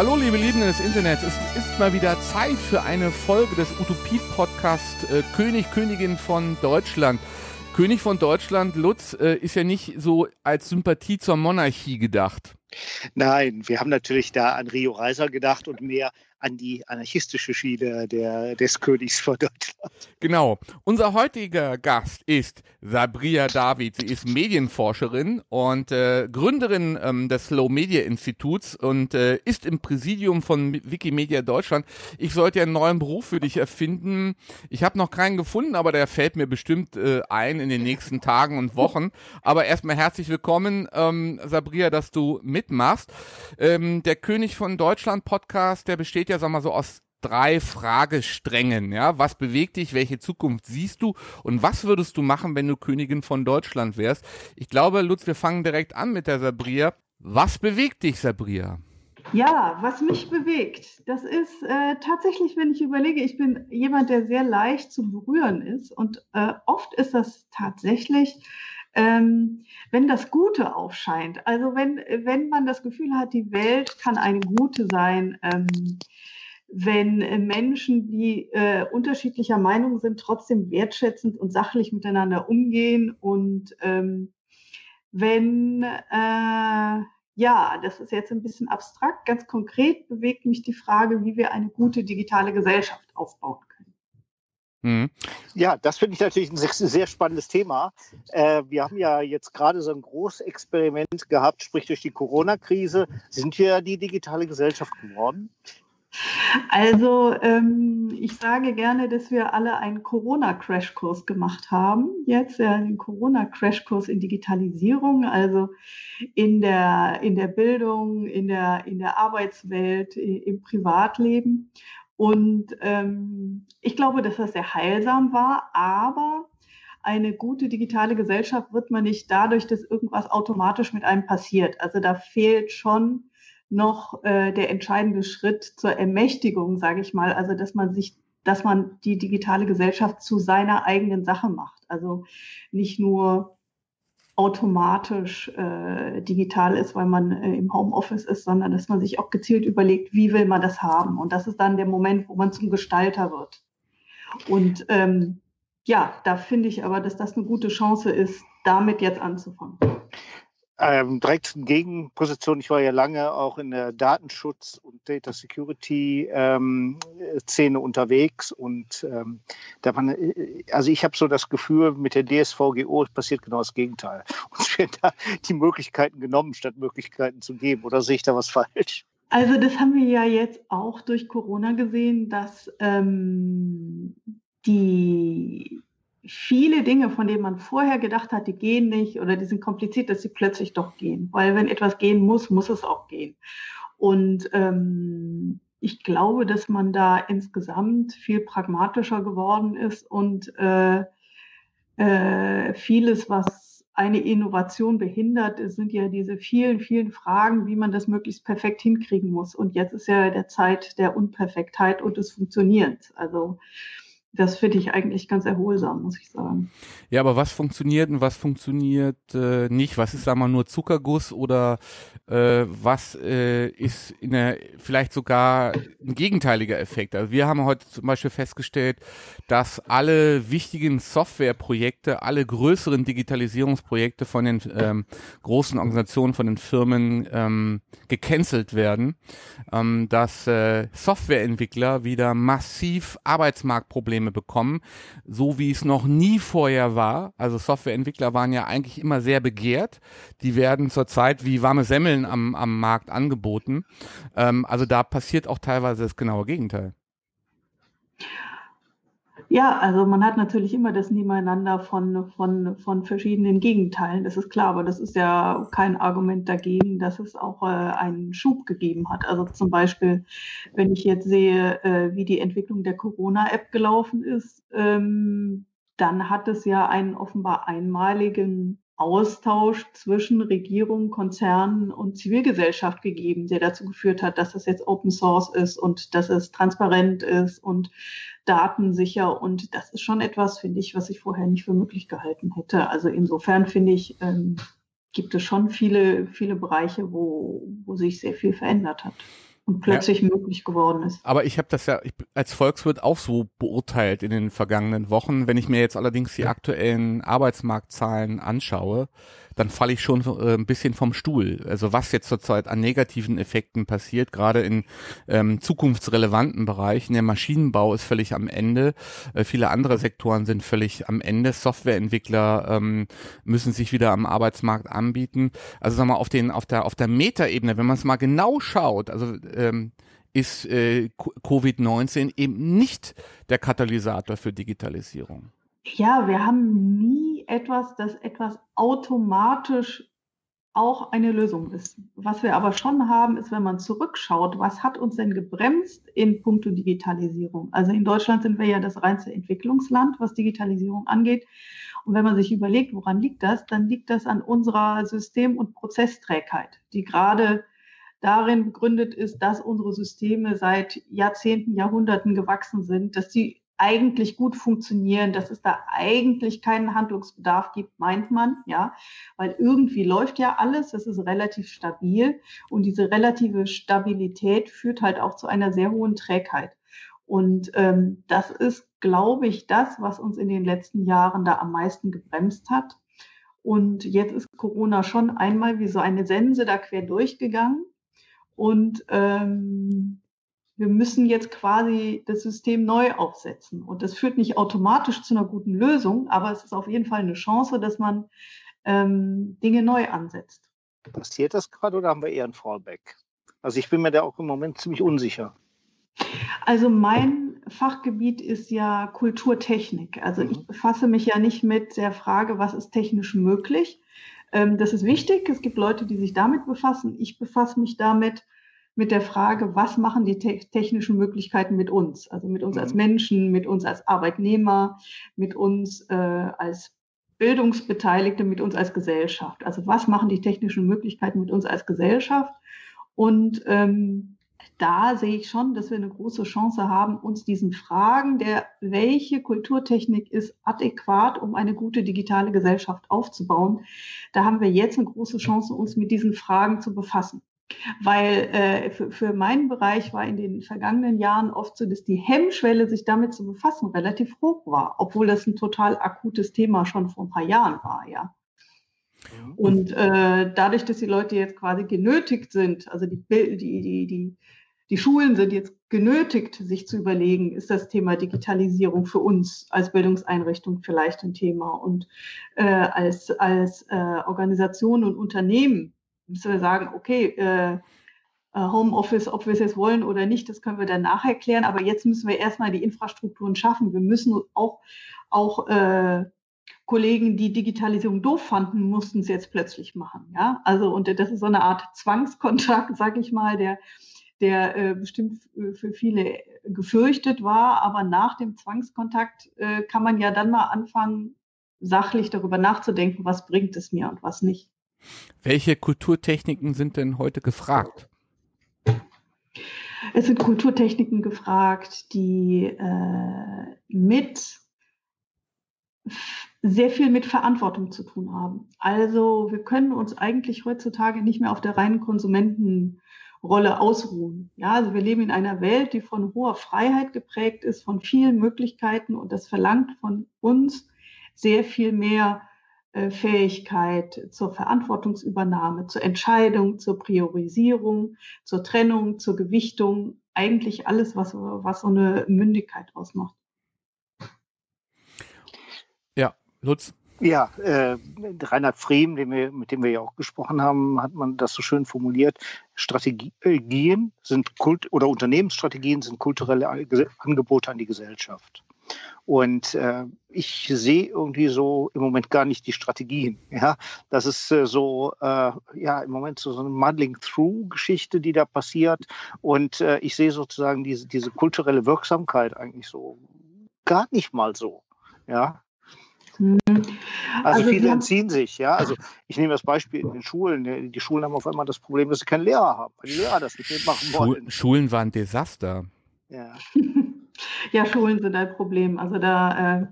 Hallo liebe Lieben des Internets, es ist mal wieder Zeit für eine Folge des Utopie-Podcasts äh, König, Königin von Deutschland. König von Deutschland, Lutz, äh, ist ja nicht so als Sympathie zur Monarchie gedacht. Nein, wir haben natürlich da an Rio Reiser gedacht und mehr an die anarchistische Schiene der, des Königs von Deutschland. Genau. Unser heutiger Gast ist Sabria David. Sie ist Medienforscherin und äh, Gründerin ähm, des Slow Media Instituts und äh, ist im Präsidium von Wikimedia Deutschland. Ich sollte ja einen neuen Beruf für dich erfinden. Ich habe noch keinen gefunden, aber der fällt mir bestimmt äh, ein in den nächsten Tagen und Wochen. Aber erstmal herzlich willkommen, ähm, Sabria, dass du mitmachst. Ähm, der König von Deutschland Podcast, der besteht ja, sag mal so, aus drei Fragesträngen. Ja, was bewegt dich? Welche Zukunft siehst du? Und was würdest du machen, wenn du Königin von Deutschland wärst? Ich glaube, Lutz, wir fangen direkt an mit der Sabria. Was bewegt dich, Sabria? Ja, was mich bewegt, das ist äh, tatsächlich, wenn ich überlege, ich bin jemand, der sehr leicht zu berühren ist und äh, oft ist das tatsächlich ähm, wenn das Gute aufscheint, also wenn, wenn man das Gefühl hat, die Welt kann eine gute sein, ähm, wenn Menschen, die äh, unterschiedlicher Meinung sind, trotzdem wertschätzend und sachlich miteinander umgehen und ähm, wenn, äh, ja, das ist jetzt ein bisschen abstrakt, ganz konkret bewegt mich die Frage, wie wir eine gute digitale Gesellschaft aufbauen Mhm. Ja, das finde ich natürlich ein sehr, sehr spannendes Thema. Äh, wir haben ja jetzt gerade so ein Großexperiment gehabt, sprich durch die Corona-Krise. Sind wir die digitale Gesellschaft geworden? Also ähm, ich sage gerne, dass wir alle einen Corona-Crashkurs gemacht haben. Jetzt ja, den Corona-Crashkurs in Digitalisierung, also in der, in der Bildung, in der, in der Arbeitswelt, im Privatleben. Und ähm, ich glaube, dass das sehr heilsam war, aber eine gute digitale Gesellschaft wird man nicht dadurch, dass irgendwas automatisch mit einem passiert. Also da fehlt schon noch äh, der entscheidende Schritt zur Ermächtigung, sage ich mal. Also dass man sich, dass man die digitale Gesellschaft zu seiner eigenen Sache macht. Also nicht nur automatisch äh, digital ist, weil man äh, im Homeoffice ist, sondern dass man sich auch gezielt überlegt, wie will man das haben. Und das ist dann der Moment, wo man zum Gestalter wird. Und ähm, ja, da finde ich aber, dass das eine gute Chance ist, damit jetzt anzufangen ähm, direkt Gegenposition. Ich war ja lange auch in der Datenschutz- und Data Security-Szene ähm, unterwegs und ähm, da man, äh, also ich habe so das Gefühl, mit der DSVGO passiert genau das Gegenteil. Uns werden da die Möglichkeiten genommen, statt Möglichkeiten zu geben. Oder sehe ich da was falsch? Also das haben wir ja jetzt auch durch Corona gesehen, dass ähm, die viele Dinge, von denen man vorher gedacht hat, die gehen nicht oder die sind kompliziert, dass sie plötzlich doch gehen. Weil wenn etwas gehen muss, muss es auch gehen. Und ähm, ich glaube, dass man da insgesamt viel pragmatischer geworden ist und äh, äh, vieles, was eine Innovation behindert, sind ja diese vielen, vielen Fragen, wie man das möglichst perfekt hinkriegen muss. Und jetzt ist ja der Zeit der Unperfektheit und des Funktionierens. Also das finde ich eigentlich ganz erholsam, muss ich sagen. Ja, aber was funktioniert und was funktioniert äh, nicht? Was ist, sagen wir mal, nur Zuckerguss oder äh, was äh, ist in der, vielleicht sogar ein gegenteiliger Effekt? Also wir haben heute zum Beispiel festgestellt, dass alle wichtigen Softwareprojekte, alle größeren Digitalisierungsprojekte von den ähm, großen Organisationen, von den Firmen ähm, gecancelt werden, ähm, dass äh, Softwareentwickler wieder massiv Arbeitsmarktprobleme Probleme bekommen, so wie es noch nie vorher war. Also Softwareentwickler waren ja eigentlich immer sehr begehrt. Die werden zurzeit wie warme Semmeln am, am Markt angeboten. Ähm, also da passiert auch teilweise das genaue Gegenteil. Ja, also man hat natürlich immer das Nebeneinander von, von, von verschiedenen Gegenteilen, das ist klar, aber das ist ja kein Argument dagegen, dass es auch äh, einen Schub gegeben hat. Also zum Beispiel, wenn ich jetzt sehe, äh, wie die Entwicklung der Corona-App gelaufen ist, ähm, dann hat es ja einen offenbar einmaligen Austausch zwischen Regierung, Konzernen und Zivilgesellschaft gegeben, der dazu geführt hat, dass es jetzt Open Source ist und dass es transparent ist und datensicher. Und das ist schon etwas, finde ich, was ich vorher nicht für möglich gehalten hätte. Also insofern finde ich, ähm, gibt es schon viele, viele Bereiche, wo, wo sich sehr viel verändert hat. und plötzlich ja. möglich geworden ist. Aber ich habe das ja als Volkswirt auch so beurteilt in den vergangenen Wochen. Wenn ich mir jetzt allerdings die aktuellen Arbeitsmarktzahlen anschaue, dann falle ich schon äh, ein bisschen vom Stuhl. Also was jetzt zurzeit an negativen Effekten passiert, gerade in ähm, zukunftsrelevanten Bereichen. Der Maschinenbau ist völlig am Ende. Äh, viele andere Sektoren sind völlig am Ende. Softwareentwickler ähm, müssen sich wieder am Arbeitsmarkt anbieten. Also sagen wir auf den auf der auf der Metaebene, wenn man es mal genau schaut, also ähm, ist äh, Covid-19 eben nicht der Katalysator für Digitalisierung. Ja, wir haben nie etwas, das etwas automatisch auch eine Lösung ist. Was wir aber schon haben, ist, wenn man zurückschaut, was hat uns denn gebremst in puncto Digitalisierung? Also in Deutschland sind wir ja das reinste Entwicklungsland, was Digitalisierung angeht. Und wenn man sich überlegt, woran liegt das, dann liegt das an unserer System- und Prozessträgheit, die gerade darin begründet ist, dass unsere Systeme seit Jahrzehnten, Jahrhunderten gewachsen sind, dass sie eigentlich gut funktionieren, dass es da eigentlich keinen Handlungsbedarf gibt, meint man, ja, weil irgendwie läuft ja alles, es ist relativ stabil und diese relative Stabilität führt halt auch zu einer sehr hohen Trägheit. Und ähm, das ist, glaube ich, das, was uns in den letzten Jahren da am meisten gebremst hat. Und jetzt ist Corona schon einmal wie so eine Sense da quer durchgegangen. Und ähm, wir müssen jetzt quasi das System neu aufsetzen. Und das führt nicht automatisch zu einer guten Lösung, aber es ist auf jeden Fall eine Chance, dass man ähm, Dinge neu ansetzt. Passiert das gerade oder haben wir eher ein Fallback? Also ich bin mir da auch im Moment ziemlich unsicher. Also mein Fachgebiet ist ja Kulturtechnik. Also ich mhm. befasse mich ja nicht mit der Frage, was ist technisch möglich. Ähm, das ist wichtig. Es gibt Leute, die sich damit befassen. Ich befasse mich damit, mit der Frage, was machen die te technischen Möglichkeiten mit uns? Also mit uns mhm. als Menschen, mit uns als Arbeitnehmer, mit uns äh, als Bildungsbeteiligte, mit uns als Gesellschaft. Also was machen die technischen Möglichkeiten mit uns als Gesellschaft? Und ähm, da sehe ich schon, dass wir eine große Chance haben, uns diesen Fragen der, welche Kulturtechnik ist adäquat, um eine gute digitale Gesellschaft aufzubauen, da haben wir jetzt eine große Chance, uns mit diesen Fragen zu befassen. Weil äh, für, für meinen Bereich war in den vergangenen Jahren oft so, dass die Hemmschwelle, sich damit zu befassen, relativ hoch war, obwohl das ein total akutes Thema schon vor ein paar Jahren war, ja. Mhm. Und äh, dadurch, dass die Leute jetzt quasi genötigt sind, also die, die, die, die, die Schulen sind jetzt genötigt, sich zu überlegen, ist das Thema Digitalisierung für uns als Bildungseinrichtung vielleicht ein Thema und äh, als, als äh, Organisation und Unternehmen müssen wir sagen, okay, äh, äh, Homeoffice, ob wir es jetzt wollen oder nicht, das können wir dann nachher klären. Aber jetzt müssen wir erstmal die Infrastrukturen schaffen. Wir müssen auch, auch äh, Kollegen, die Digitalisierung doof fanden, mussten es jetzt plötzlich machen. Ja, also und das ist so eine Art Zwangskontrakt, sag ich mal, der der äh, bestimmt für viele gefürchtet war. Aber nach dem Zwangskontakt äh, kann man ja dann mal anfangen, sachlich darüber nachzudenken, was bringt es mir und was nicht. Welche Kulturtechniken sind denn heute gefragt? Es sind Kulturtechniken gefragt, die äh, mit sehr viel mit Verantwortung zu tun haben. Also wir können uns eigentlich heutzutage nicht mehr auf der reinen Konsumentenrolle ausruhen. Ja, also wir leben in einer Welt, die von hoher Freiheit geprägt ist, von vielen Möglichkeiten und das verlangt von uns sehr viel mehr Fähigkeit zur Verantwortungsübernahme, zur Entscheidung, zur Priorisierung, zur Trennung, zur Gewichtung, eigentlich alles, was, was so eine Mündigkeit ausmacht. Ja, Lutz. Ja, äh, Reinhard Frehm, wir, mit dem wir ja auch gesprochen haben, hat man das so schön formuliert. Strategien sind Kult oder Unternehmensstrategien sind kulturelle Angebote an die Gesellschaft. Und äh, ich sehe irgendwie so im Moment gar nicht die Strategien. Ja, das ist äh, so, äh, ja, im Moment so, so eine Muddling-Through-Geschichte, die da passiert. Und äh, ich sehe sozusagen diese, diese kulturelle Wirksamkeit eigentlich so gar nicht mal so. Ja, mhm. also, also, viele entziehen sich, ja. Also ich nehme das Beispiel in den Schulen. Die Schulen haben auf einmal das Problem, dass sie keinen Lehrer haben, weil die Lehrer das nicht mitmachen wollen. Schulen waren Desaster. Ja. Ja, Schulen sind ein Problem. Also da äh,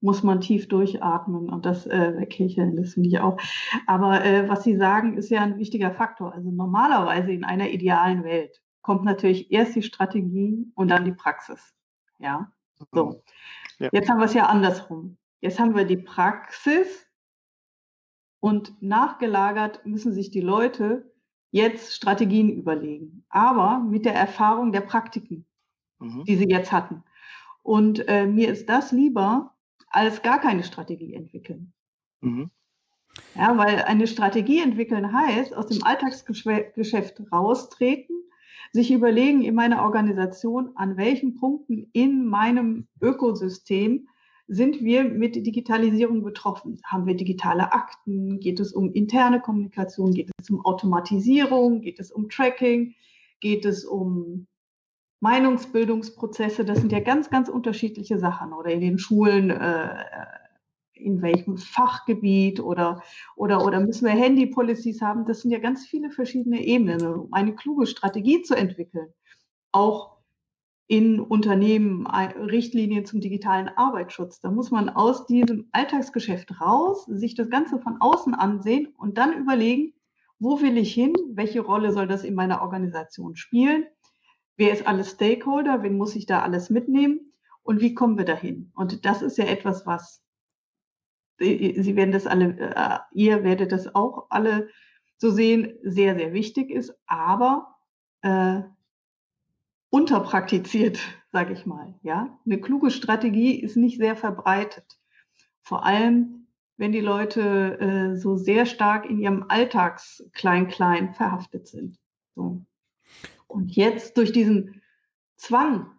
muss man tief durchatmen und das äh, wegkicheln, das finde ich auch. Aber äh, was Sie sagen, ist ja ein wichtiger Faktor. Also normalerweise in einer idealen Welt kommt natürlich erst die Strategie und dann die Praxis. Ja, so. Mhm. Ja. Jetzt haben wir es ja andersrum. Jetzt haben wir die Praxis und nachgelagert müssen sich die Leute jetzt Strategien überlegen, aber mit der Erfahrung der Praktiken, mhm. die sie jetzt hatten. Und äh, mir ist das lieber, als gar keine Strategie entwickeln. Mhm. Ja, weil eine Strategie entwickeln heißt, aus dem Alltagsgeschäft raustreten, sich überlegen in meiner Organisation, an welchen Punkten in meinem Ökosystem sind wir mit Digitalisierung betroffen? Haben wir digitale Akten? Geht es um interne Kommunikation? Geht es um Automatisierung? Geht es um Tracking? Geht es um Meinungsbildungsprozesse? Das sind ja ganz, ganz unterschiedliche Sachen. Oder in den Schulen, äh, in welchem Fachgebiet oder, oder, oder müssen wir Handy-Policies haben? Das sind ja ganz viele verschiedene Ebenen, um eine kluge Strategie zu entwickeln. Auch in Unternehmen Richtlinien zum digitalen Arbeitsschutz. Da muss man aus diesem Alltagsgeschäft raus, sich das Ganze von außen ansehen und dann überlegen, wo will ich hin? Welche Rolle soll das in meiner Organisation spielen? Wer ist alles Stakeholder? Wen muss ich da alles mitnehmen? Und wie kommen wir dahin? Und das ist ja etwas, was Sie werden das alle, äh, ihr werdet das auch alle so sehen, sehr, sehr wichtig ist, aber äh, unterpraktiziert, sage ich mal. Ja, eine kluge Strategie ist nicht sehr verbreitet. Vor allem, wenn die Leute äh, so sehr stark in ihrem Alltags-Klein-Klein verhaftet sind. So. Und jetzt durch diesen Zwang,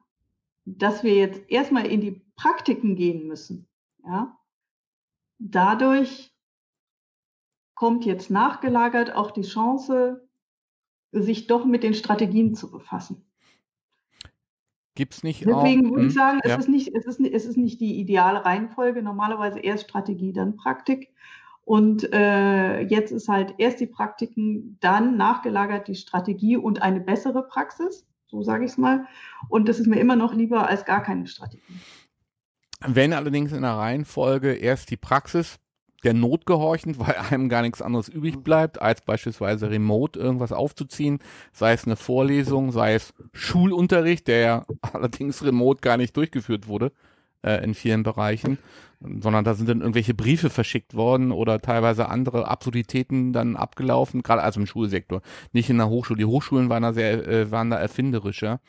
dass wir jetzt erstmal in die Praktiken gehen müssen, ja, dadurch kommt jetzt nachgelagert auch die Chance, sich doch mit den Strategien zu befassen. Gibt es nicht Deswegen auch, würde ich hm, sagen, ja. es, ist nicht, es, ist, es ist nicht die ideale Reihenfolge. Normalerweise erst Strategie, dann Praktik. Und äh, jetzt ist halt erst die Praktiken, dann nachgelagert die Strategie und eine bessere Praxis, so sage ich es mal. Und das ist mir immer noch lieber als gar keine Strategie. Wenn allerdings in der Reihenfolge erst die Praxis, der Not gehorchend, weil einem gar nichts anderes übrig bleibt, als beispielsweise remote irgendwas aufzuziehen, sei es eine Vorlesung, sei es Schulunterricht, der ja allerdings remote gar nicht durchgeführt wurde äh, in vielen Bereichen, sondern da sind dann irgendwelche Briefe verschickt worden oder teilweise andere Absurditäten dann abgelaufen, gerade also im Schulsektor, nicht in der Hochschule. Die Hochschulen waren da sehr, äh, waren da erfinderischer.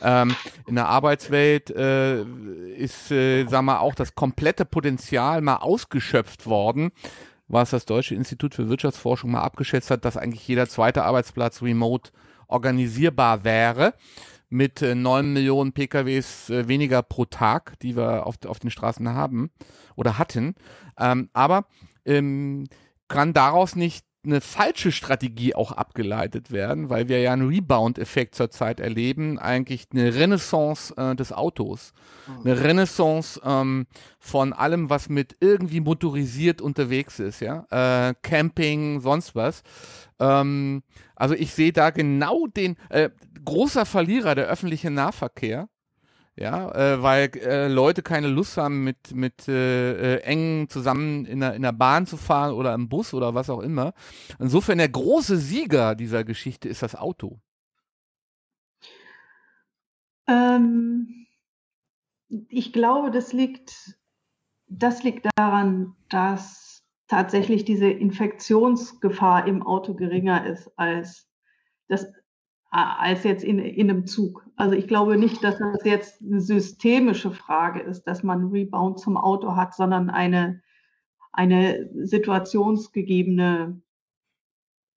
Ähm, in der Arbeitswelt äh, ist, äh, sag mal, auch das komplette Potenzial mal ausgeschöpft worden was das Deutsche Institut für Wirtschaftsforschung mal abgeschätzt hat, dass eigentlich jeder zweite Arbeitsplatz remote organisierbar wäre mit äh, 9 Millionen PKWs äh, weniger pro Tag, die wir auf, auf den Straßen haben oder hatten. Ähm, aber ähm, kann daraus nicht eine falsche Strategie auch abgeleitet werden, weil wir ja einen Rebound-Effekt zurzeit erleben, eigentlich eine Renaissance äh, des Autos, mhm. eine Renaissance ähm, von allem, was mit irgendwie motorisiert unterwegs ist, ja, äh, Camping, sonst was. Ähm, also ich sehe da genau den äh, großer Verlierer der öffentliche Nahverkehr. Ja, äh, weil äh, Leute keine Lust haben, mit, mit äh, äh, eng zusammen in der, in der Bahn zu fahren oder im Bus oder was auch immer. Insofern der große Sieger dieser Geschichte ist das Auto. Ähm, ich glaube, das liegt, das liegt daran, dass tatsächlich diese Infektionsgefahr im Auto geringer ist als das als jetzt in, in einem Zug. Also ich glaube nicht, dass das jetzt eine systemische Frage ist, dass man Rebound zum Auto hat, sondern eine, eine situationsgegebene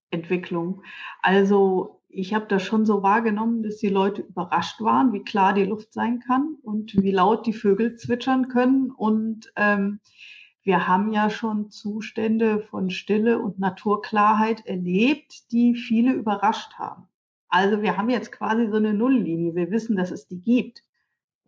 Entwicklung. Also ich habe das schon so wahrgenommen, dass die Leute überrascht waren, wie klar die Luft sein kann und wie laut die Vögel zwitschern können und ähm, wir haben ja schon Zustände von Stille und Naturklarheit erlebt, die viele überrascht haben. Also wir haben jetzt quasi so eine Nulllinie. Wir wissen, dass es die gibt.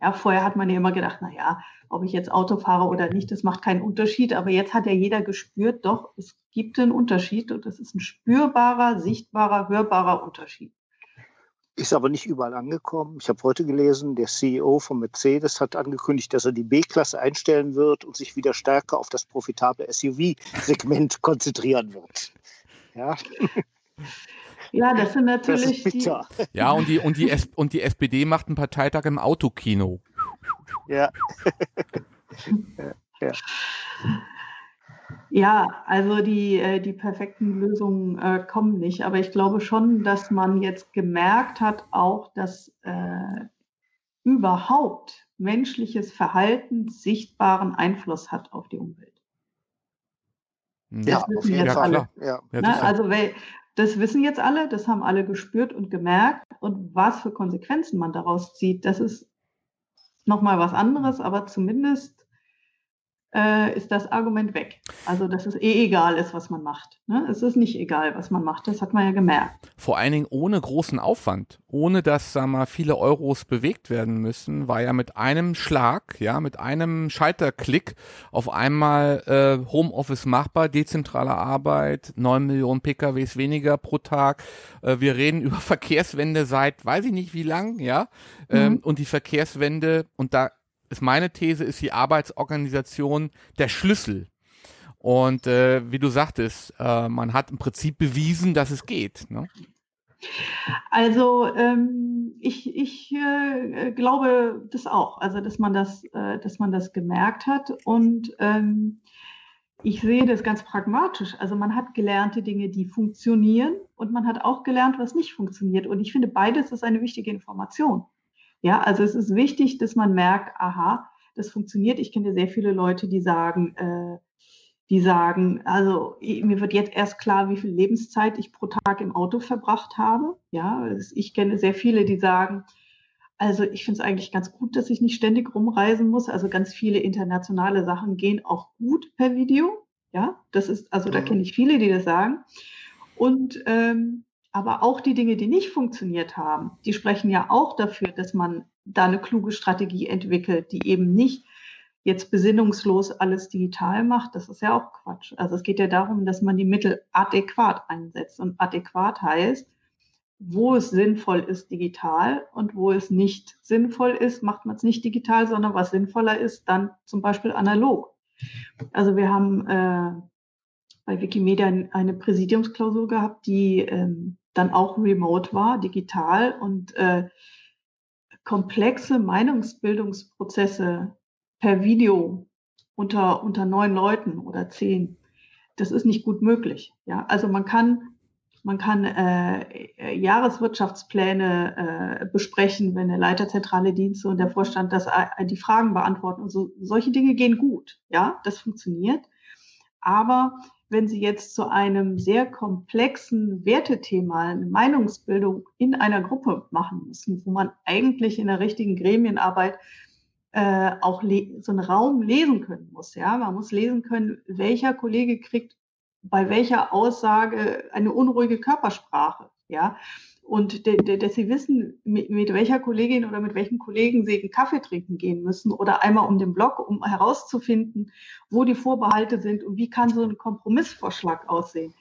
Ja, vorher hat man ja immer gedacht, na ja, ob ich jetzt Auto fahre oder nicht, das macht keinen Unterschied. Aber jetzt hat ja jeder gespürt, doch, es gibt einen Unterschied und das ist ein spürbarer, sichtbarer, hörbarer Unterschied. Ist aber nicht überall angekommen. Ich habe heute gelesen, der CEO von Mercedes hat angekündigt, dass er die B-Klasse einstellen wird und sich wieder stärker auf das profitable SUV-Segment konzentrieren wird. Ja. Ja, das sind natürlich das die. Ja, und die, und, die S und die SPD macht einen Parteitag im Autokino. Ja. ja. Ja, also die, äh, die perfekten Lösungen äh, kommen nicht. Aber ich glaube schon, dass man jetzt gemerkt hat, auch, dass äh, überhaupt menschliches Verhalten sichtbaren Einfluss hat auf die Umwelt. Das ja, wissen jetzt alle. Ja. Ne? Also das wissen jetzt alle, das haben alle gespürt und gemerkt. Und was für Konsequenzen man daraus zieht, das ist nochmal was anderes, aber zumindest äh, ist das Argument weg. Also, dass es eh egal ist, was man macht. Ne? Es ist nicht egal, was man macht. Das hat man ja gemerkt. Vor allen Dingen ohne großen Aufwand, ohne dass, sagen wir, viele Euros bewegt werden müssen, war ja mit einem Schlag, ja, mit einem Schalterklick auf einmal äh, Homeoffice machbar, dezentrale Arbeit, neun Millionen PKWs weniger pro Tag. Äh, wir reden über Verkehrswende seit, weiß ich nicht wie lang, ja. Ähm, mhm. Und die Verkehrswende, und da ist meine These, ist die Arbeitsorganisation der Schlüssel. Und äh, wie du sagtest, äh, man hat im Prinzip bewiesen, dass es geht. Ne? Also ähm, ich, ich äh, glaube das auch, also dass man das, äh, dass man das gemerkt hat und ähm, ich sehe das ganz pragmatisch. Also man hat gelernte Dinge, die funktionieren und man hat auch gelernt, was nicht funktioniert. Und ich finde, beides ist eine wichtige Information. Ja, also es ist wichtig, dass man merkt, aha, das funktioniert. Ich kenne sehr viele Leute, die sagen, äh, die sagen, also mir wird jetzt erst klar, wie viel Lebenszeit ich pro Tag im Auto verbracht habe. Ja, ich kenne sehr viele, die sagen, also ich finde es eigentlich ganz gut, dass ich nicht ständig rumreisen muss. Also ganz viele internationale Sachen gehen auch gut per Video. Ja, das ist, also da mhm. kenne ich viele, die das sagen. Und ähm, aber auch die Dinge, die nicht funktioniert haben, die sprechen ja auch dafür, dass man da eine kluge Strategie entwickelt, die eben nicht jetzt besinnungslos alles digital macht. Das ist ja auch Quatsch. Also es geht ja darum, dass man die Mittel adäquat einsetzt. Und adäquat heißt, wo es sinnvoll ist, digital und wo es nicht sinnvoll ist, macht man es nicht digital, sondern was sinnvoller ist, dann zum Beispiel analog. Also wir haben äh, bei Wikimedia eine Präsidiumsklausur gehabt, die ähm, dann auch remote war, digital und äh, komplexe Meinungsbildungsprozesse per Video unter, unter neun Leuten oder zehn, das ist nicht gut möglich. Ja, also man kann man kann äh, Jahreswirtschaftspläne äh, besprechen, wenn der Leiter zentrale Dienste und der Vorstand das äh, die Fragen beantworten und so. Solche Dinge gehen gut. Ja, das funktioniert. Aber wenn Sie jetzt zu einem sehr komplexen Wertethema eine Meinungsbildung in einer Gruppe machen müssen, wo man eigentlich in der richtigen Gremienarbeit äh, auch so einen Raum lesen können muss. Ja, man muss lesen können, welcher Kollege kriegt bei welcher Aussage eine unruhige Körpersprache. Ja, und dass sie wissen, mit, mit, welcher Kollegin oder mit welchem Kollegen sie einen Kaffee trinken gehen müssen oder einmal um den Blog, um herauszufinden, wo die Vorbehalte sind und wie kann so ein Kompromissvorschlag aussehen.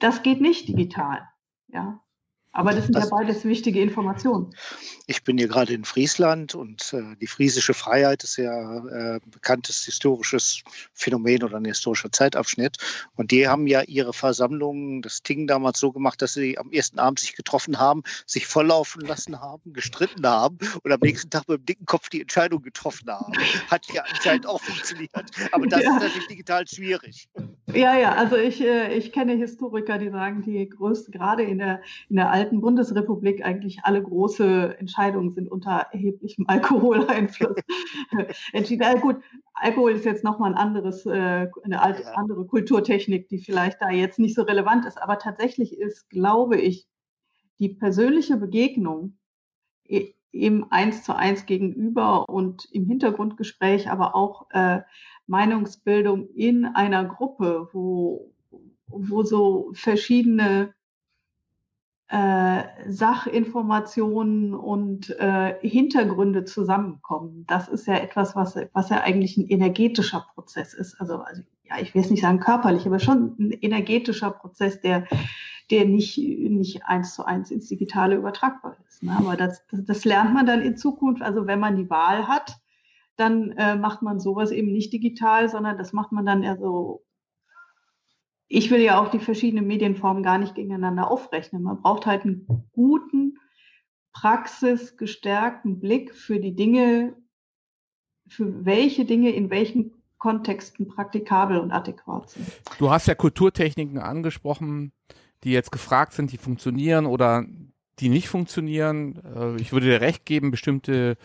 Das geht nicht digital. Ja. Aber das sind das, ja beides wichtige Informationen. Ich bin hier gerade in Friesland und äh, die friesische Freiheit ist ja äh, bekanntes historisches Phänomen oder ein historischer Zeitabschnitt. Und die haben ja ihre Versammlungen, das Ting damals so gemacht, dass sie am ersten Abend sich getroffen haben, sich volllaufen lassen haben, gestritten haben und am nächsten Tag mit dem dicken Kopf die Entscheidung getroffen haben. Hat ja anscheinend auch funktioniert. Aber das ja. ist natürlich digital schwierig. Ja, ja, also ich, äh, ich kenne Historiker, die sagen, die größte, gerade in der, in der alten Bundesrepublik eigentlich alle große Entscheidungen sind unter erheblichem Alkoholeinfluss entschieden. Ja, gut, Alkohol ist jetzt nochmal ein anderes, äh, eine andere Kulturtechnik, die vielleicht da jetzt nicht so relevant ist. Aber tatsächlich ist, glaube ich, die persönliche Begegnung im Eins zu eins gegenüber und im Hintergrundgespräch, aber auch äh, Meinungsbildung in einer Gruppe, wo, wo so verschiedene äh, Sachinformationen und äh, Hintergründe zusammenkommen. Das ist ja etwas, was, was ja eigentlich ein energetischer Prozess ist. Also, also ja, ich will es nicht sagen körperlich, aber schon ein energetischer Prozess, der, der nicht, nicht eins zu eins ins Digitale übertragbar ist. Ne? Aber das, das, das lernt man dann in Zukunft. Also wenn man die Wahl hat, dann äh, macht man sowas eben nicht digital, sondern das macht man dann eher so ich will ja auch die verschiedenen Medienformen gar nicht gegeneinander aufrechnen. Man braucht halt einen guten, praxisgestärkten Blick für die Dinge, für welche Dinge in welchen Kontexten praktikabel und adäquat sind. Du hast ja Kulturtechniken angesprochen, die jetzt gefragt sind, die funktionieren oder die nicht funktionieren. Äh, ich würde dir recht geben, bestimmte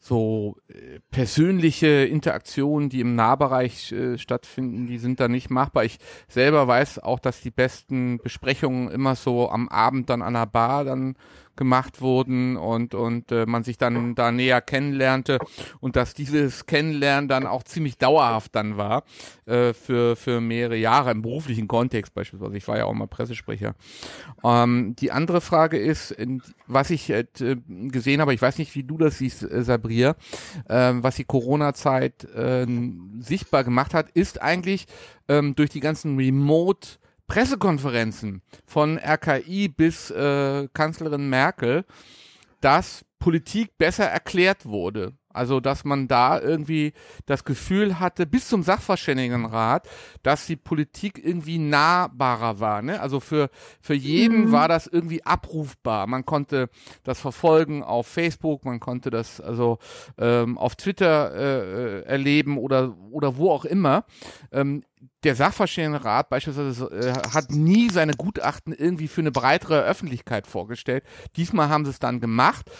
so äh, persönliche Interaktionen, die im Nahbereich äh, stattfinden, die sind da nicht machbar. Ich selber weiß auch, dass die besten Besprechungen immer so am Abend dann an der Bar dann gemacht wurden und, und äh, man sich dann da näher kennenlernte und dass dieses Kennenlernen dann auch ziemlich dauerhaft dann war äh, für, für mehrere Jahre im beruflichen Kontext beispielsweise. Ich war ja auch mal Pressesprecher. Ähm, die andere Frage ist, was ich äh, gesehen habe, ich weiß nicht, wie du das siehst, äh, Sabrier, äh, was die Corona-Zeit äh, sichtbar gemacht hat, ist eigentlich ähm, durch die ganzen Remote- Pressekonferenzen von RKI bis äh, Kanzlerin Merkel, dass Politik besser erklärt wurde. Also, dass man da irgendwie das Gefühl hatte, bis zum Sachverständigenrat, dass die Politik irgendwie nahbarer war. Ne? Also für, für jeden mhm. war das irgendwie abrufbar. Man konnte das verfolgen auf Facebook, man konnte das also ähm, auf Twitter äh, äh erleben oder, oder wo auch immer. Ähm, der Sachverständigenrat beispielsweise äh, hat nie seine Gutachten irgendwie für eine breitere Öffentlichkeit vorgestellt. Diesmal haben sie es dann gemacht.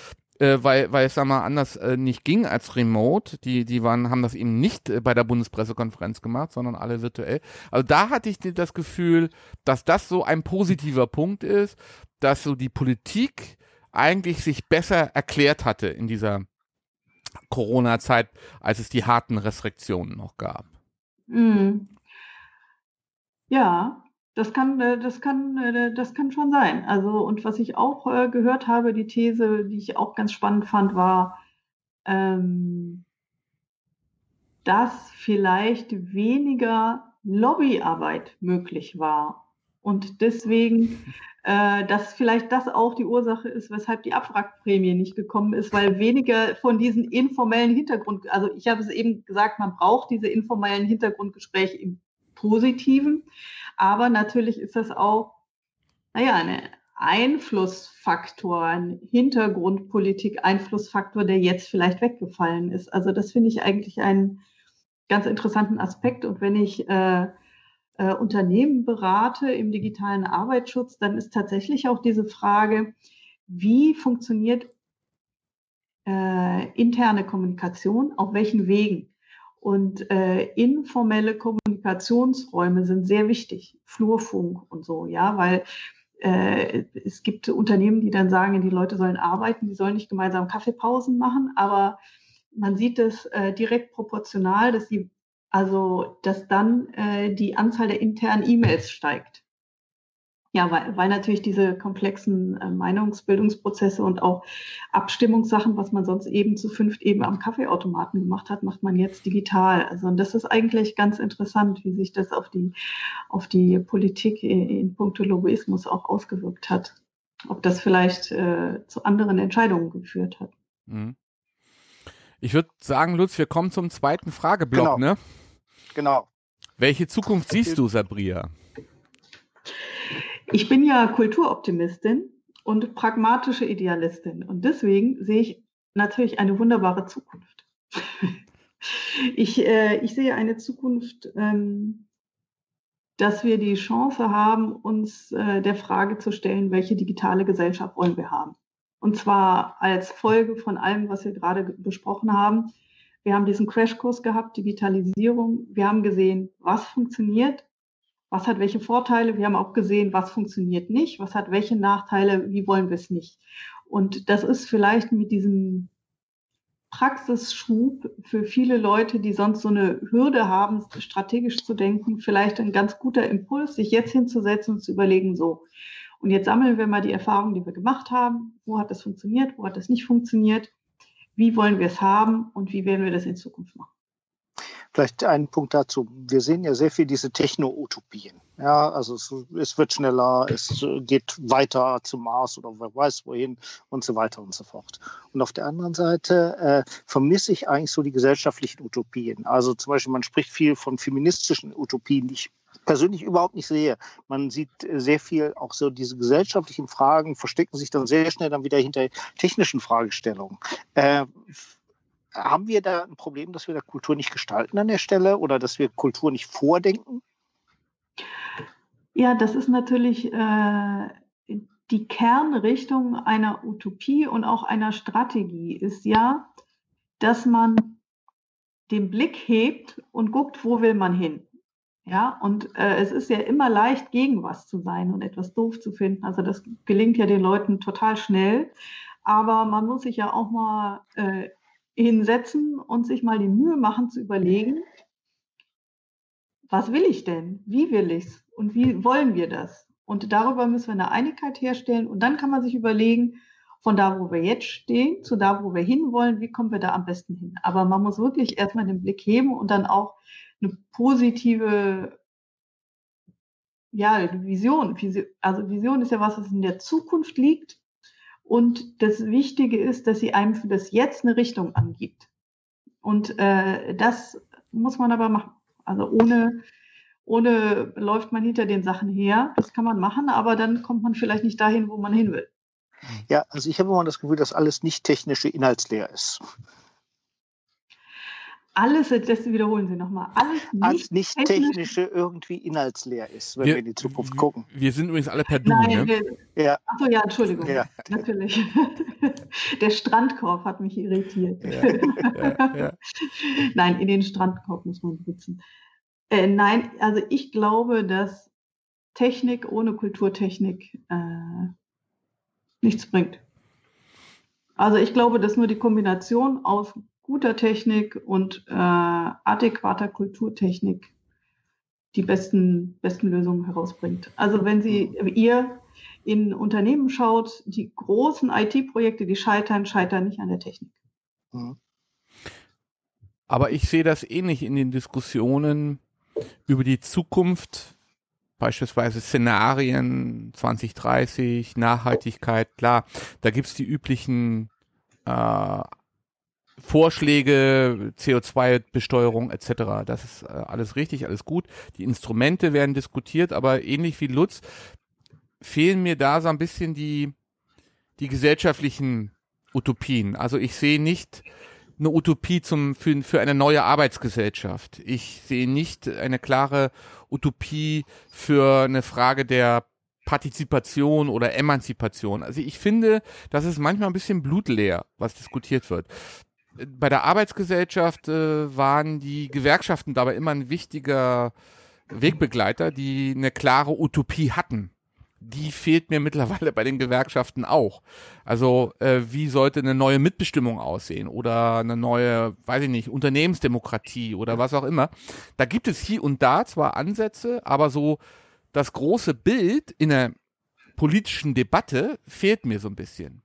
Äh, weil, weil es sag mal anders äh, nicht ging als remote. Die, die waren, haben das eben nicht äh, bei der Bundespressekonferenz gemacht, sondern alle virtuell. Also da hatte ich das Gefühl, dass das so ein positiver Punkt ist, dass so die Politik eigentlich sich besser erklärt hatte in dieser Corona-Zeit, als es die harten Restriktionen noch gab. Mhm. Ja, das kann, äh, das kann, äh, das kann schon sein. Also, und was ich auch äh, gehört habe, die These, die ich auch ganz spannend fand, war, ähm, dass vielleicht weniger Lobbyarbeit möglich war. Und deswegen, äh, dass vielleicht das auch die Ursache ist, weshalb die Abwrackprämie nicht gekommen ist, weil weniger von diesen informellen Hintergrund, also ich habe es eben gesagt, man braucht diese informellen Hintergrundgespräche im Positiven. Aber natürlich ist das auch, naja, ein Einflussfaktor, ein Hintergrundpolitik, Einflussfaktor, der jetzt vielleicht weggefallen ist. Also das finde ich eigentlich einen ganz interessanten Aspekt. Und wenn ich äh, äh, Unternehmen berate im digitalen Arbeitsschutz, dann ist tatsächlich auch diese Frage, wie funktioniert äh, interne Kommunikation, auf welchen Wegen? Und äh, informelle Kommunikationsräume sind sehr wichtig, Flurfunk und so, ja, weil äh, es gibt Unternehmen, die dann sagen, die Leute sollen arbeiten, die sollen nicht gemeinsam Kaffeepausen machen, aber man sieht es äh, direkt proportional, dass die, also dass dann äh, die Anzahl der internen E-Mails steigt. Ja, weil, weil natürlich diese komplexen äh, Meinungsbildungsprozesse und auch Abstimmungssachen, was man sonst eben zu fünft eben am Kaffeeautomaten gemacht hat, macht man jetzt digital. Also und das ist eigentlich ganz interessant, wie sich das auf die, auf die Politik in, puncto Lobbyismus auch ausgewirkt hat. Ob das vielleicht äh, zu anderen Entscheidungen geführt hat. Mhm. Ich würde sagen, Lutz, wir kommen zum zweiten Frageblock, genau. ne? Genau. Welche Zukunft siehst du, Sabria? Ich bin ja Kulturoptimistin und pragmatische Idealistin und deswegen sehe ich natürlich eine wunderbare Zukunft. ich, äh, ich sehe eine Zukunft, ähm, dass wir die Chance haben, uns äh, der Frage zu stellen, welche digitale Gesellschaft wollen wir haben. Und zwar als Folge von allem, was wir gerade besprochen haben. Wir haben diesen Crashkurs gehabt, Digitalisierung. Wir haben gesehen, was funktioniert was hat welche Vorteile. Wir haben auch gesehen, was funktioniert nicht, was hat welche Nachteile, wie wollen wir es nicht. Und das ist vielleicht mit diesem Praxisschub für viele Leute, die sonst so eine Hürde haben, strategisch zu denken, vielleicht ein ganz guter Impuls, sich jetzt hinzusetzen und zu überlegen, so. Und jetzt sammeln wir mal die Erfahrungen, die wir gemacht haben. Wo hat das funktioniert? Wo hat das nicht funktioniert? Wie wollen wir es haben? Und wie werden wir das in Zukunft machen? Vielleicht einen Punkt dazu. Wir sehen ja sehr viel diese Techno-Utopien. Ja, also es, es, wird schneller, es geht weiter zum Mars oder wer weiß wohin und so weiter und so fort. Und auf der anderen Seite äh, vermisse ich eigentlich so die gesellschaftlichen Utopien. Also zum Beispiel, man spricht viel von feministischen Utopien, die ich persönlich überhaupt nicht sehe. Man sieht sehr viel, auch so diese gesellschaftlichen Fragen verstecken sich dann sehr schnell dann wieder hinter technischen Fragestellungen. Äh, haben wir da ein Problem, dass wir da Kultur nicht gestalten an der Stelle oder dass wir Kultur nicht vordenken? Ja, das ist natürlich äh, die Kernrichtung einer Utopie und auch einer Strategie ist ja, dass man den Blick hebt und guckt, wo will man hin. Ja, und äh, es ist ja immer leicht, gegen was zu sein und etwas doof zu finden. Also das gelingt ja den Leuten total schnell. Aber man muss sich ja auch mal äh, hinsetzen und sich mal die Mühe machen zu überlegen, was will ich denn? Wie will ich es? Und wie wollen wir das? Und darüber müssen wir eine Einigkeit herstellen. Und dann kann man sich überlegen, von da, wo wir jetzt stehen, zu da, wo wir hinwollen, wie kommen wir da am besten hin? Aber man muss wirklich erstmal den Blick heben und dann auch eine positive ja, Vision. Also Vision ist ja was, was in der Zukunft liegt. Und das Wichtige ist, dass sie einem für das Jetzt eine Richtung angibt. Und äh, das muss man aber machen. Also ohne, ohne läuft man hinter den Sachen her. Das kann man machen, aber dann kommt man vielleicht nicht dahin, wo man hin will. Ja, also ich habe immer das Gefühl, dass alles nicht technische inhaltsleer ist alles, das wiederholen Sie nochmal, alles nicht, Als nicht technische irgendwie inhaltsleer ist, wenn wir, wir, in die Zukunft gucken. Wir sind übrigens alle per Du, Nein, ne? ja. Achso, ja, Entschuldigung, ja. natürlich. Der Strandkorb hat mich irritiert. Ja, ja, nein, in den Strandkorb muss man sitzen. Äh, nein, also ich glaube, dass Technik ohne Kulturtechnik äh, nichts bringt. Also ich glaube, dass nur die Kombination aus guter Technik und äh, adäquater Kulturtechnik die besten, besten Lösungen herausbringt. Also wenn Sie, ihr in Unternehmen schaut, die großen IT-Projekte, die scheitern, scheitern nicht an der Technik. Mhm. Aber ich sehe das ähnlich in den Diskussionen über die Zukunft, beispielsweise Szenarien 2030, Nachhaltigkeit, klar, da gibt es die üblichen äh, Vorschläge, CO2-Besteuerung etc. Das ist äh, alles richtig, alles gut. Die Instrumente werden diskutiert, aber ähnlich wie Lutz fehlen mir da so ein bisschen die, die gesellschaftlichen Utopien. Also ich sehe nicht eine Utopie zum, für, für eine neue Arbeitsgesellschaft. Ich sehe nicht eine klare Utopie für eine Frage der Partizipation oder Emanzipation. Also ich finde, das ist manchmal ein bisschen blutleer, was diskutiert wird bei der Arbeitsgesellschaft äh, waren die Gewerkschaften dabei immer ein wichtiger Wegbegleiter, die eine klare Utopie hatten. Die fehlt mir mittlerweile bei den Gewerkschaften auch. Also äh, wie sollte eine neue Mitbestimmung aussehen oder eine neue, weiß ich nicht, Unternehmensdemokratie oder was auch immer. Da gibt es hier und da zwar Ansätze, aber so das große Bild in der politischen Debatte fehlt mir so ein bisschen.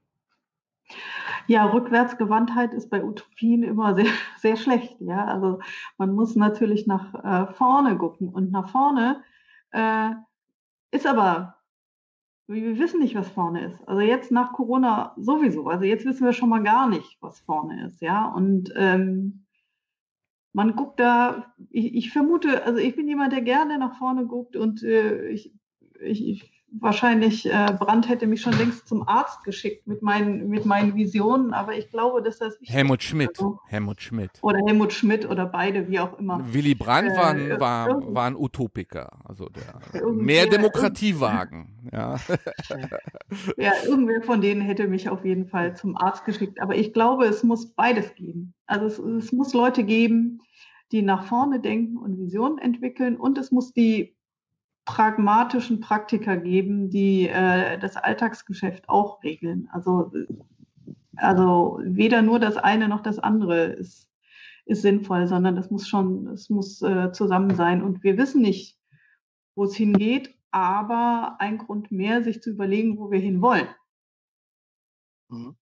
Ja, Rückwärtsgewandtheit ist bei Utopien immer sehr, sehr schlecht. Ja, also man muss natürlich nach äh, vorne gucken und nach vorne äh, ist aber, wir wissen nicht, was vorne ist. Also jetzt nach Corona sowieso. Also jetzt wissen wir schon mal gar nicht, was vorne ist. Ja, und ähm, man guckt da, ich, ich, vermute, also ich bin jemand, der gerne nach vorne guckt und äh, ich, ich, ich wahrscheinlich äh, Brandt hätte mich schon längst zum Arzt geschickt mit meinen, mit meinen Visionen, aber ich glaube, dass das Helmut Schmidt. Also, Helmut Schmidt. Oder Helmut Schmidt oder beide, wie auch immer. Willy Brandt äh, war, ein, war, war ein Utopiker, also der mehr Demokratie wagen. Ja. ja, irgendwer von denen hätte mich auf jeden Fall zum Arzt geschickt. Aber ich glaube, es muss beides geben. Also es, es muss Leute geben, die nach vorne denken und Visionen entwickeln und es muss die pragmatischen Praktiker geben, die äh, das Alltagsgeschäft auch regeln. Also, also weder nur das eine noch das andere ist, ist sinnvoll, sondern das muss schon, es muss äh, zusammen sein. Und wir wissen nicht, wo es hingeht, aber ein Grund mehr, sich zu überlegen, wo wir hinwollen. Mhm.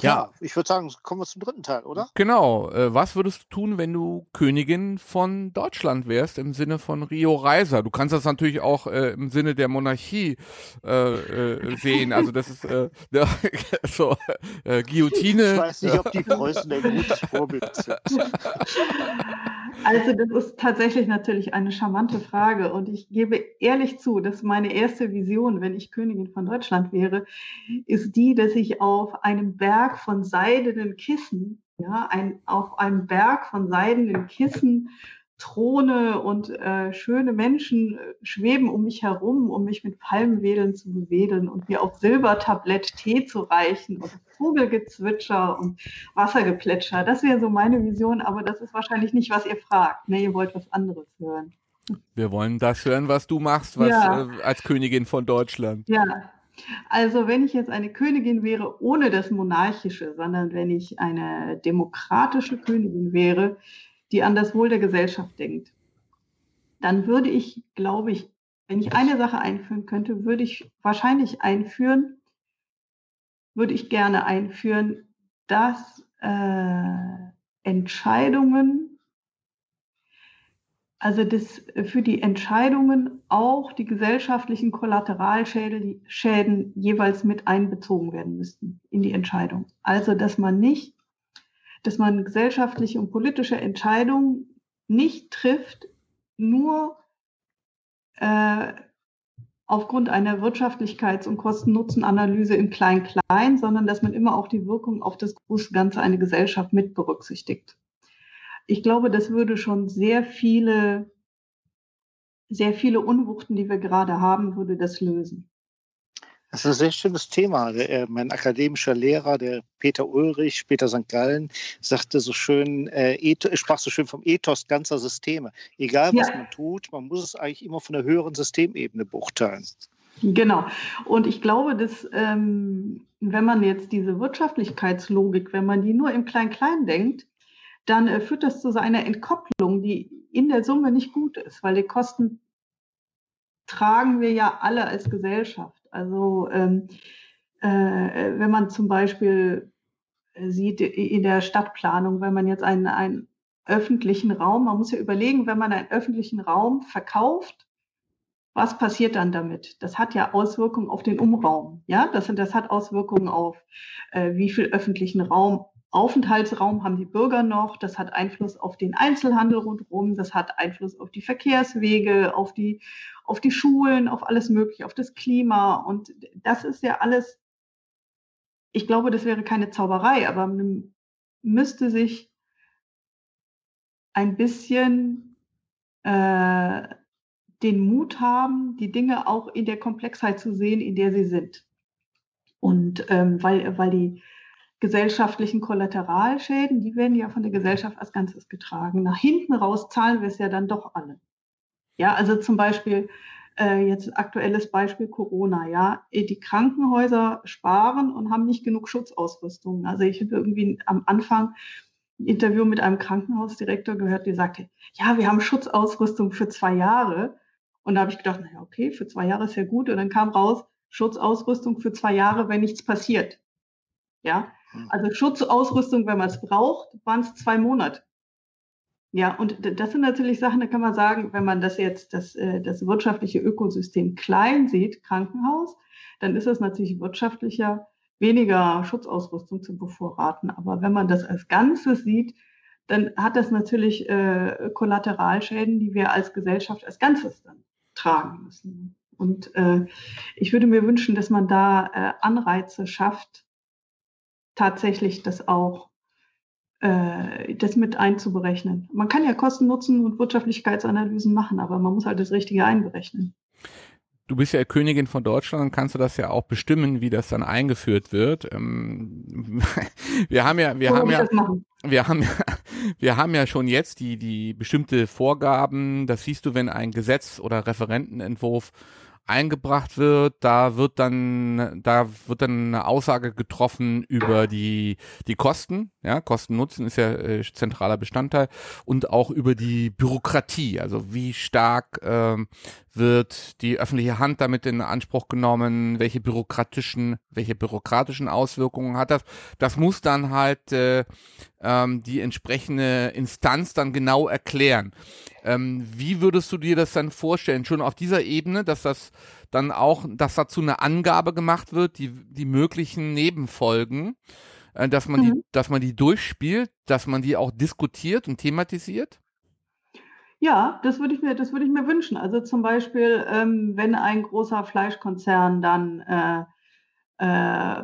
Ja, ja, ich würde sagen, kommen wir zum dritten Teil, oder? Genau. Äh, was würdest du tun, wenn du Königin von Deutschland wärst, im Sinne von Rio Reiser? Du kannst das natürlich auch äh, im Sinne der Monarchie äh, äh sehen. Also das ist äh, ja, so äh, Guillotine. Ich weiß nicht, ob die Preußen ein gutes Vorbild sind. Also das ist tatsächlich natürlich eine charmante Frage und ich gebe ehrlich zu, dass meine erste Vision, wenn ich Königin von Deutschland wäre, ist die, dass ich auf einem Berg von seidenen Kissen, ja, ein, auf einem Berg von seidenen Kissen Throne und äh, schöne Menschen äh, schweben um mich herum, um mich mit Palmwedeln zu bewedeln und mir auf Silbertablett Tee zu reichen und Vogelgezwitscher und Wassergeplätscher. Das wäre so meine Vision, aber das ist wahrscheinlich nicht, was ihr fragt. Ne, ihr wollt was anderes hören. Wir wollen das hören, was du machst, was ja. äh, als Königin von Deutschland. Ja. Also wenn ich jetzt eine Königin wäre ohne das Monarchische, sondern wenn ich eine demokratische Königin wäre, die an das Wohl der Gesellschaft denkt, dann würde ich, glaube ich, wenn ich eine Sache einführen könnte, würde ich wahrscheinlich einführen, würde ich gerne einführen, dass äh, Entscheidungen, also das, für die Entscheidungen auch die gesellschaftlichen Kollateralschäden jeweils mit einbezogen werden müssten in die Entscheidung. Also dass man nicht dass man gesellschaftliche und politische Entscheidungen nicht trifft, nur äh, aufgrund einer Wirtschaftlichkeits- und Kosten-Nutzen-Analyse im Klein-Klein, sondern dass man immer auch die Wirkung auf das große Ganze eine Gesellschaft mit berücksichtigt. Ich glaube, das würde schon sehr viele, sehr viele Unwuchten, die wir gerade haben, würde das lösen. Das ist ein sehr schönes Thema. Der, äh, mein akademischer Lehrer, der Peter Ulrich, Peter St. Gallen, sagte so schön, äh, sprach so schön vom Ethos ganzer Systeme. Egal was ja. man tut, man muss es eigentlich immer von der höheren Systemebene beurteilen. Genau. Und ich glaube, dass ähm, wenn man jetzt diese Wirtschaftlichkeitslogik, wenn man die nur im Klein-Klein denkt, dann äh, führt das zu seiner Entkopplung, die in der Summe nicht gut ist, weil die Kosten tragen wir ja alle als Gesellschaft. Also ähm, äh, wenn man zum Beispiel äh, sieht in der Stadtplanung, wenn man jetzt einen, einen öffentlichen Raum, man muss ja überlegen, wenn man einen öffentlichen Raum verkauft, was passiert dann damit? Das hat ja Auswirkungen auf den Umraum. Ja, das, das hat Auswirkungen auf, äh, wie viel öffentlichen Raum, Aufenthaltsraum haben die Bürger noch. Das hat Einfluss auf den Einzelhandel rundherum. Das hat Einfluss auf die Verkehrswege, auf die auf die Schulen, auf alles Mögliche, auf das Klima. Und das ist ja alles, ich glaube, das wäre keine Zauberei, aber man müsste sich ein bisschen äh, den Mut haben, die Dinge auch in der Komplexheit zu sehen, in der sie sind. Und ähm, weil, weil die gesellschaftlichen Kollateralschäden, die werden ja von der Gesellschaft als Ganzes getragen. Nach hinten raus zahlen wir es ja dann doch alle. Ja, also zum Beispiel äh, jetzt aktuelles Beispiel Corona, ja, die Krankenhäuser sparen und haben nicht genug Schutzausrüstung. Also ich habe irgendwie am Anfang ein Interview mit einem Krankenhausdirektor gehört, der sagte, ja, wir haben Schutzausrüstung für zwei Jahre. Und da habe ich gedacht, naja, okay, für zwei Jahre ist ja gut. Und dann kam raus, Schutzausrüstung für zwei Jahre, wenn nichts passiert. Ja. Also Schutzausrüstung, wenn man es braucht, waren es zwei Monate. Ja, und das sind natürlich Sachen, da kann man sagen, wenn man das jetzt, das, äh, das wirtschaftliche Ökosystem klein sieht, Krankenhaus, dann ist es natürlich wirtschaftlicher, weniger Schutzausrüstung zu bevorraten. Aber wenn man das als Ganzes sieht, dann hat das natürlich äh, Kollateralschäden, die wir als Gesellschaft als Ganzes dann tragen müssen. Und äh, ich würde mir wünschen, dass man da äh, Anreize schafft, tatsächlich das auch äh, das mit einzuberechnen. Man kann ja Kosten, Nutzen und Wirtschaftlichkeitsanalysen machen, aber man muss halt das Richtige einberechnen. Du bist ja Königin von Deutschland und kannst du das ja auch bestimmen, wie das dann eingeführt wird. Ähm, wir haben ja, wir Wo haben ja, wir haben ja, wir haben ja schon jetzt die, die bestimmte Vorgaben. Das siehst du, wenn ein Gesetz oder Referentenentwurf eingebracht wird, da wird dann, da wird dann eine Aussage getroffen über die, die Kosten, ja, Kosten-Nutzen ist ja äh, zentraler Bestandteil und auch über die Bürokratie, also wie stark ähm, wird die öffentliche Hand damit in Anspruch genommen, welche bürokratischen, welche bürokratischen Auswirkungen hat das. Das muss dann halt äh, ähm, die entsprechende Instanz dann genau erklären. Ähm, wie würdest du dir das dann vorstellen? Schon auf dieser Ebene, dass das dann auch, dass dazu eine Angabe gemacht wird, die, die möglichen Nebenfolgen, äh, dass man mhm. die, dass man die durchspielt, dass man die auch diskutiert und thematisiert? Ja, das würde ich mir, das würde ich mir wünschen. Also zum Beispiel, ähm, wenn ein großer Fleischkonzern dann äh, äh,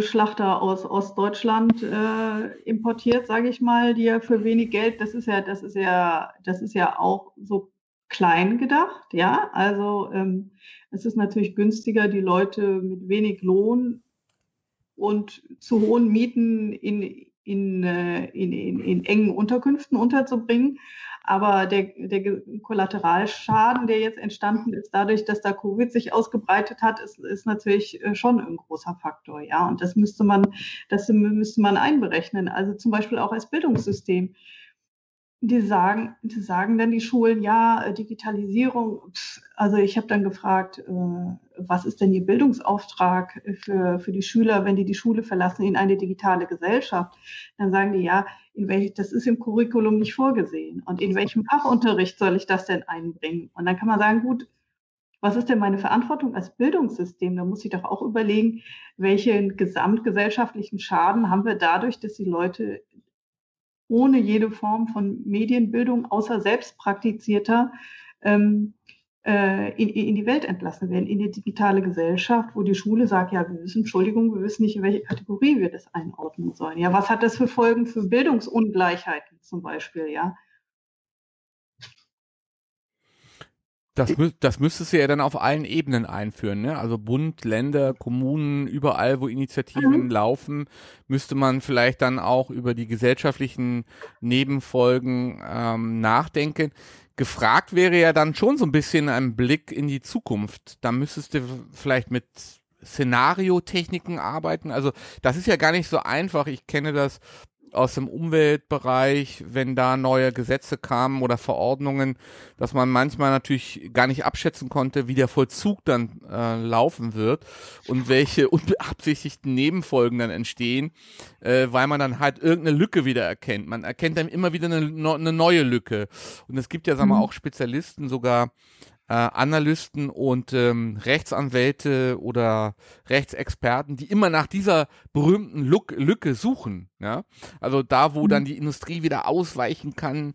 Schlachter aus Ostdeutschland äh, importiert, sage ich mal, die ja für wenig Geld, das ist ja, das ist ja, das ist ja auch so klein gedacht, ja. Also ähm, es ist natürlich günstiger, die Leute mit wenig Lohn und zu hohen Mieten in, in, äh, in, in, in engen Unterkünften unterzubringen, aber der, der Kollateralschaden, der jetzt entstanden ist, dadurch, dass da Covid sich ausgebreitet hat, ist, ist natürlich äh, schon ein großer Faktor. Ja, und das müsste man, das müsste man einberechnen. Also zum Beispiel auch als Bildungssystem die sagen, die sagen dann die Schulen, ja, äh, Digitalisierung. Also ich habe dann gefragt, äh, was ist denn Ihr Bildungsauftrag für, für die Schüler, wenn die die Schule verlassen in eine digitale Gesellschaft? Dann sagen die, ja, in welch, das ist im Curriculum nicht vorgesehen. Und in welchem Fachunterricht soll ich das denn einbringen? Und dann kann man sagen, gut, was ist denn meine Verantwortung als Bildungssystem? Da muss ich doch auch überlegen, welchen gesamtgesellschaftlichen Schaden haben wir dadurch, dass die Leute ohne jede Form von Medienbildung, außer selbst praktizierter, ähm, äh, in, in die Welt entlassen werden, in die digitale Gesellschaft, wo die Schule sagt, ja, wir wissen, Entschuldigung, wir wissen nicht, in welche Kategorie wir das einordnen sollen. Ja, was hat das für Folgen für Bildungsungleichheiten zum Beispiel, ja? Das, das müsstest du ja dann auf allen Ebenen einführen, ne? Also Bund, Länder, Kommunen, überall, wo Initiativen mhm. laufen, müsste man vielleicht dann auch über die gesellschaftlichen Nebenfolgen ähm, nachdenken. Gefragt wäre ja dann schon so ein bisschen ein Blick in die Zukunft. Da müsstest du vielleicht mit Szenariotechniken arbeiten. Also das ist ja gar nicht so einfach. Ich kenne das aus dem Umweltbereich, wenn da neue Gesetze kamen oder Verordnungen, dass man manchmal natürlich gar nicht abschätzen konnte, wie der Vollzug dann äh, laufen wird und welche unbeabsichtigten Nebenfolgen dann entstehen, äh, weil man dann halt irgendeine Lücke wieder erkennt. Man erkennt dann immer wieder eine, eine neue Lücke. Und es gibt ja, sagen wir, mhm. auch Spezialisten sogar, äh, Analysten und ähm, Rechtsanwälte oder Rechtsexperten, die immer nach dieser berühmten Lück Lücke suchen. Ja? Also da, wo mhm. dann die Industrie wieder ausweichen kann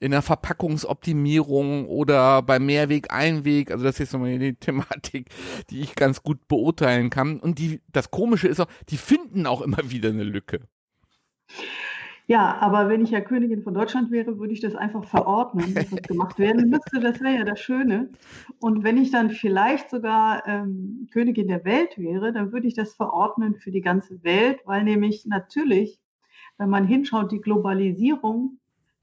in der Verpackungsoptimierung oder beim Mehrweg, Einweg. Also das ist nochmal die Thematik, die ich ganz gut beurteilen kann. Und die, das Komische ist auch, die finden auch immer wieder eine Lücke. Ja, aber wenn ich ja Königin von Deutschland wäre, würde ich das einfach verordnen, dass das gemacht werden müsste. Das wäre ja das Schöne. Und wenn ich dann vielleicht sogar ähm, Königin der Welt wäre, dann würde ich das verordnen für die ganze Welt, weil nämlich natürlich, wenn man hinschaut, die Globalisierung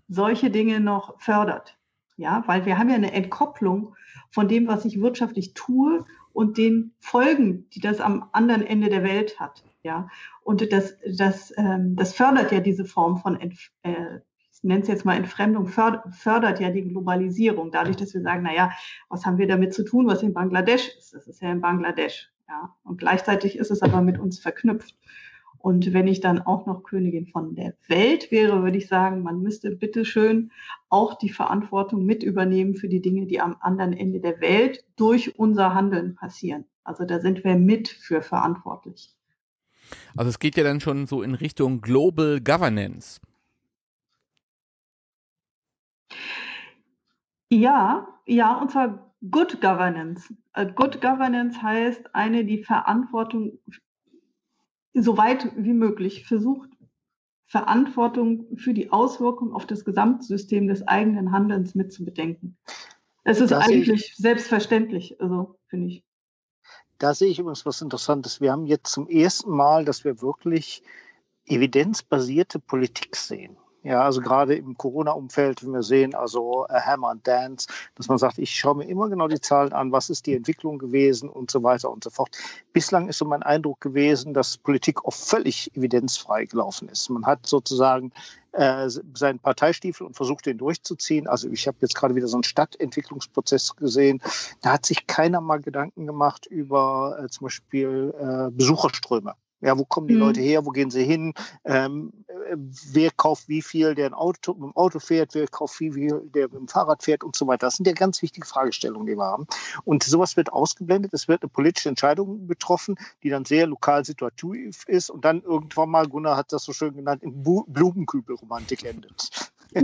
solche Dinge noch fördert. Ja, weil wir haben ja eine Entkopplung von dem, was ich wirtschaftlich tue und den Folgen, die das am anderen Ende der Welt hat. Ja, und das, das, ähm, das fördert ja diese Form von, Entf äh, ich nenne es jetzt mal Entfremdung, fördert ja die Globalisierung, dadurch, dass wir sagen, naja, was haben wir damit zu tun, was in Bangladesch ist? Das ist ja in Bangladesch. Ja, und gleichzeitig ist es aber mit uns verknüpft. Und wenn ich dann auch noch Königin von der Welt wäre, würde ich sagen, man müsste bitteschön auch die Verantwortung mit übernehmen für die Dinge, die am anderen Ende der Welt durch unser Handeln passieren. Also da sind wir mit für verantwortlich. Also es geht ja dann schon so in Richtung Global Governance. Ja, ja, und zwar Good Governance. Äh, Good Governance heißt eine, die Verantwortung so weit wie möglich versucht, Verantwortung für die Auswirkung auf das Gesamtsystem des eigenen Handelns mitzubedenken. Es ist das eigentlich selbstverständlich, also finde ich. Da sehe ich übrigens was Interessantes. Wir haben jetzt zum ersten Mal, dass wir wirklich evidenzbasierte Politik sehen. Ja, also gerade im Corona-Umfeld, wenn wir sehen, also äh, Hammer and Dance, dass man sagt, ich schaue mir immer genau die Zahlen an, was ist die Entwicklung gewesen und so weiter und so fort. Bislang ist so mein Eindruck gewesen, dass Politik oft völlig evidenzfrei gelaufen ist. Man hat sozusagen äh, seinen Parteistiefel und versucht, den durchzuziehen. Also ich habe jetzt gerade wieder so einen Stadtentwicklungsprozess gesehen. Da hat sich keiner mal Gedanken gemacht über äh, zum Beispiel äh, Besucherströme. Ja, wo kommen die mhm. Leute her? Wo gehen sie hin? Ähm, äh, wer kauft wie viel, der ein Auto, mit dem Auto fährt? Wer kauft wie viel, der mit dem Fahrrad fährt und so weiter? Das sind ja ganz wichtige Fragestellungen, die wir haben. Und sowas wird ausgeblendet. Es wird eine politische Entscheidung betroffen, die dann sehr lokal situativ ist und dann irgendwann mal, Gunnar hat das so schön genannt, in Blumenkübelromantik endet.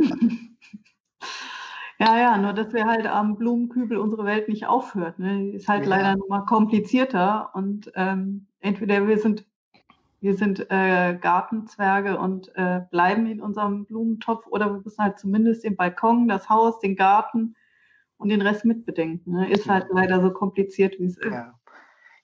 Ja, ja, nur dass wir halt am Blumenkübel unsere Welt nicht aufhört. Ne? Ist halt ja. leider nochmal komplizierter und ähm, entweder wir sind wir sind äh, Gartenzwerge und äh, bleiben in unserem Blumentopf oder wir müssen halt zumindest den Balkon, das Haus, den Garten und den Rest mitbedenken. Ne? Ist halt leider so kompliziert, wie es ist. Ja.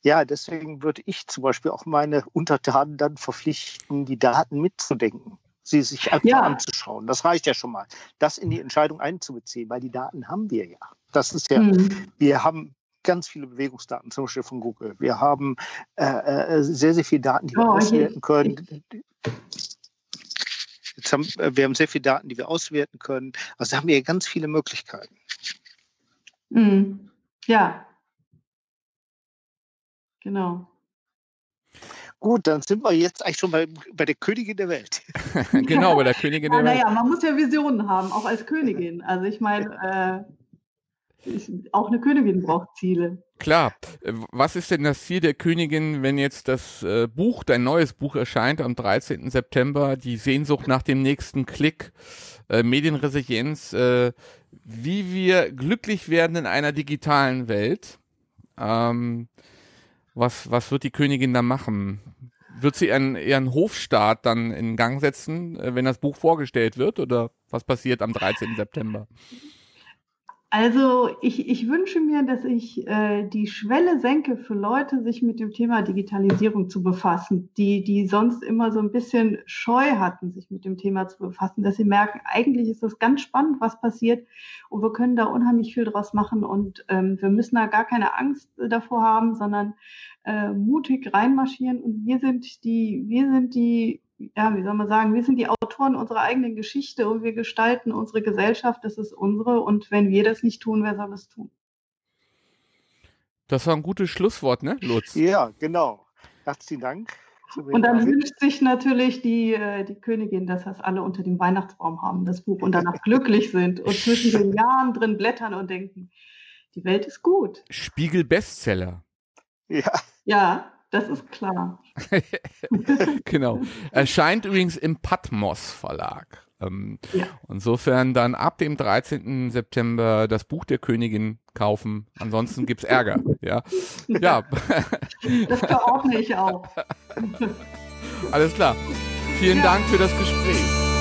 ja, deswegen würde ich zum Beispiel auch meine Untertanen dann verpflichten, die Daten mitzudenken sie sich einfach ja. anzuschauen. Das reicht ja schon mal. Das in die Entscheidung einzubeziehen, weil die Daten haben wir ja. Das ist ja, mhm. wir haben ganz viele Bewegungsdaten, zum Beispiel von Google. Wir haben äh, äh sehr, sehr viele Daten, die wir oh, auswerten können. Jetzt haben, äh, wir haben sehr viele Daten, die wir auswerten können. Also da haben wir ganz viele Möglichkeiten. Mhm. Ja. Genau. Gut, dann sind wir jetzt eigentlich schon bei, bei der Königin der Welt. genau, bei der Königin der ja, Welt. Naja, man muss ja Visionen haben, auch als Königin. Also ich meine, äh, auch eine Königin braucht Ziele. Klar. Äh, was ist denn das Ziel der Königin, wenn jetzt das äh, Buch, dein neues Buch erscheint am 13. September, die Sehnsucht nach dem nächsten Klick, äh, Medienresilienz, äh, wie wir glücklich werden in einer digitalen Welt? Ähm, was, was wird die Königin da machen? Wird sie eher einen Hofstaat dann in Gang setzen, äh, wenn das Buch vorgestellt wird? Oder was passiert am 13. September? Also ich, ich wünsche mir, dass ich äh, die Schwelle senke für Leute, sich mit dem Thema Digitalisierung zu befassen, die, die sonst immer so ein bisschen Scheu hatten, sich mit dem Thema zu befassen, dass sie merken, eigentlich ist das ganz spannend, was passiert und wir können da unheimlich viel draus machen und ähm, wir müssen da gar keine Angst davor haben, sondern äh, mutig reinmarschieren und wir sind die, wir sind die ja, wie soll man sagen, wir sind die Autoren unserer eigenen Geschichte und wir gestalten unsere Gesellschaft, das ist unsere und wenn wir das nicht tun, wer soll es tun? Das war ein gutes Schlusswort, ne, Lutz? Ja, genau. Herzlichen Dank. Und dann wünscht sich natürlich die, äh, die Königin, dass das alle unter dem Weihnachtsbaum haben, das Buch, und danach glücklich sind und zwischen den Jahren drin blättern und denken, die Welt ist gut. Spiegel Bestseller. Ja. Ja, das ist klar. genau. Erscheint übrigens im Patmos Verlag. Ähm, ja. Insofern dann ab dem 13. September das Buch der Königin kaufen. Ansonsten gibt es Ärger. Ja. ja. Das verordne ich auch. Alles klar. Vielen ja. Dank für das Gespräch.